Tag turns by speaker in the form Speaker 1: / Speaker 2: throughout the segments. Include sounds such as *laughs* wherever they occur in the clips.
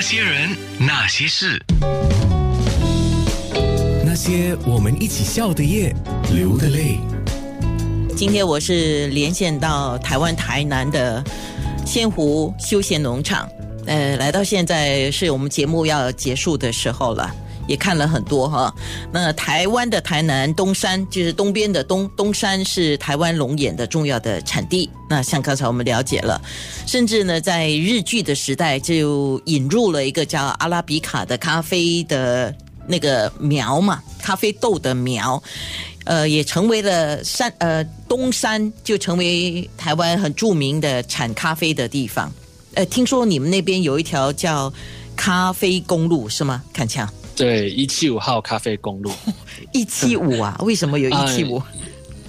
Speaker 1: 那些人，那些事，
Speaker 2: 那些我们一起笑的夜，流的泪。
Speaker 3: 今天我是连线到台湾台南的仙湖休闲农场，呃，来到现在是我们节目要结束的时候了。也看了很多哈，那台湾的台南东山就是东边的东东山是台湾龙眼的重要的产地。那像刚才我们了解了，甚至呢在日剧的时代就引入了一个叫阿拉比卡的咖啡的那个苗嘛，咖啡豆的苗，呃，也成为了山呃东山就成为台湾很著名的产咖啡的地方。呃，听说你们那边有一条叫咖啡公路是吗？看枪。
Speaker 4: 对，一七五号咖啡公路，*laughs*
Speaker 3: 一七五啊？为什么有 *laughs* 一七五？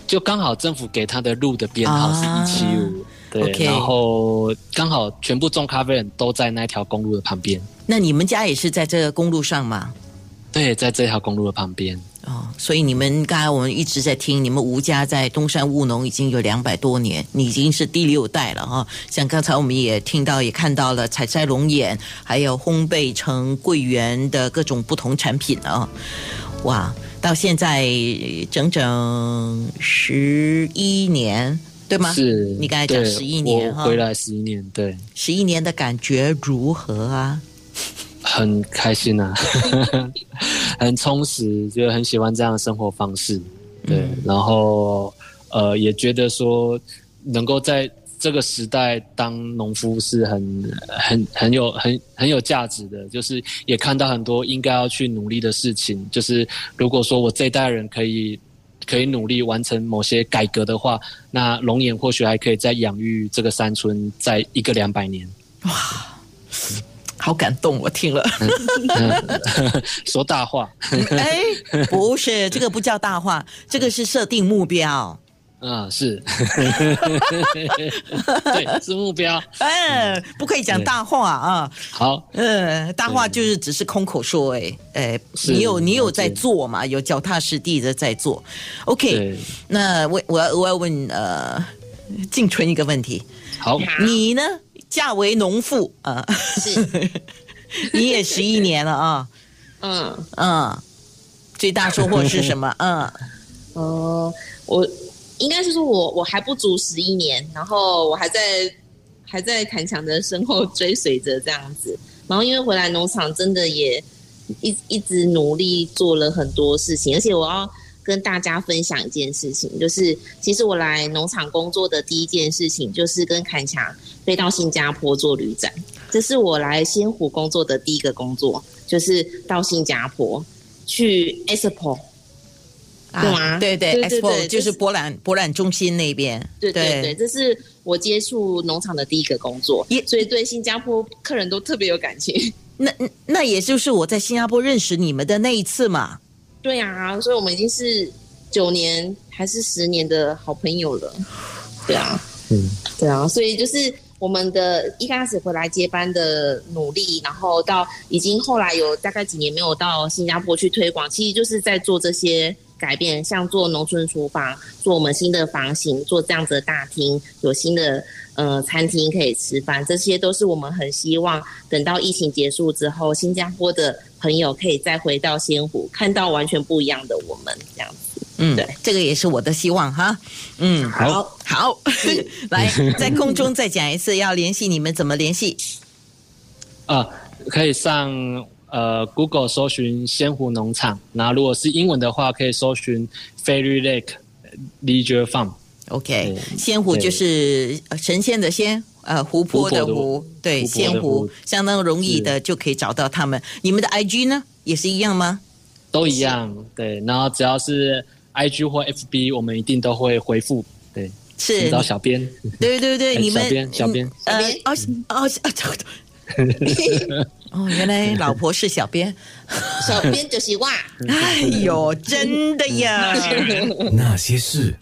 Speaker 4: 就刚好政府给他的路的编号是一七五，对，然后刚好全部种咖啡人都在那条公路的旁边。
Speaker 3: 那你们家也是在这个公路上吗？
Speaker 4: 对，在这条公路的旁边。
Speaker 3: 哦，所以你们刚才我们一直在听，你们吴家在东山务农已经有两百多年，你已经是第六代了哈。像刚才我们也听到，也看到了采摘龙眼，还有烘焙成桂圆的各种不同产品啊。哇，到现在整整十一年，对吗？
Speaker 4: 是
Speaker 3: 你刚才讲十一年
Speaker 4: 哈，回来十一年，对，
Speaker 3: 十一年的感觉如何啊？
Speaker 4: 很开心啊，*laughs* 很充实，就很喜欢这样的生活方式。对，然后呃，也觉得说能够在这个时代当农夫是很很很有很很有价值的。就是也看到很多应该要去努力的事情。就是如果说我这一代人可以可以努力完成某些改革的话，那龙眼或许还可以再养育这个山村在一个两百年。哇！
Speaker 3: 好感动，我听了。*laughs*
Speaker 4: 说大话？
Speaker 3: 哎，不是，*laughs* 这个不叫大话，这个是设定目标。
Speaker 4: 嗯，是。*laughs* 对，是目标。
Speaker 3: 嗯，不可以讲大话啊。
Speaker 4: 好。
Speaker 3: 嗯，大话就是只是空口说，哎，哎，你有你有在做嘛？有脚踏实地的在做。OK，那我我要我要问呃，静春一个问题。
Speaker 4: 好，
Speaker 3: 你呢？嫁为农妇啊，
Speaker 5: 是，*laughs*
Speaker 3: 你也十一年了啊，
Speaker 5: 嗯。
Speaker 3: 嗯，最大收获是什么？*laughs* 嗯，
Speaker 5: 呃，我应该是说我我还不足十一年，然后我还在还在谭强的身后追随着这样子，然后因为回来农场真的也一一直努力做了很多事情，而且我要。跟大家分享一件事情，就是其实我来农场工作的第一件事情，就是跟坎强飞到新加坡做旅展。这是我来仙湖工作的第一个工作，就是到新加坡去 Expo，对吗？
Speaker 3: 对对，Expo 就是博览博览中心那边。
Speaker 5: 对对对，这是我接触农场的第一个工作，所以对新加坡客人都特别有感情。
Speaker 3: 那那也就是我在新加坡认识你们的那一次嘛。
Speaker 5: 对啊，所以我们已经是九年还是十年的好朋友了。对啊，嗯，对啊，所以就是我们的一开始回来接班的努力，然后到已经后来有大概几年没有到新加坡去推广，其实就是在做这些改变，像做农村厨房，做我们新的房型，做这样子的大厅，有新的呃餐厅可以吃饭，这些都是我们很希望等到疫情结束之后，新加坡的。朋友可以再回到仙湖，看到完全不一样的我们，这样子。嗯，对，
Speaker 3: 这个也是我的希望哈。嗯，
Speaker 4: 好，
Speaker 3: 好，*laughs* 来，在空中再讲一次，要联系你们怎么联系？*laughs*
Speaker 4: 啊，可以上呃 Google 搜寻仙湖农场，那如果是英文的话，可以搜寻 Fairy Lake Leisure Farm。
Speaker 3: OK，仙湖就是神仙的仙。呃，湖泊的湖，对，仙湖相当容易的就可以找到他们。你们的 IG 呢，也是一样吗？
Speaker 4: 都一样，对。然后只要是 IG 或 FB，我们一定都会回复。对，
Speaker 3: 是
Speaker 4: 找小编。
Speaker 3: 对对对，你们
Speaker 4: 小编小编
Speaker 5: 呃哦
Speaker 3: 哦 *laughs* 哦，原来老婆是小编，
Speaker 5: 小编就是哇，*laughs*
Speaker 3: 哎呦，真的呀，
Speaker 2: 那些事。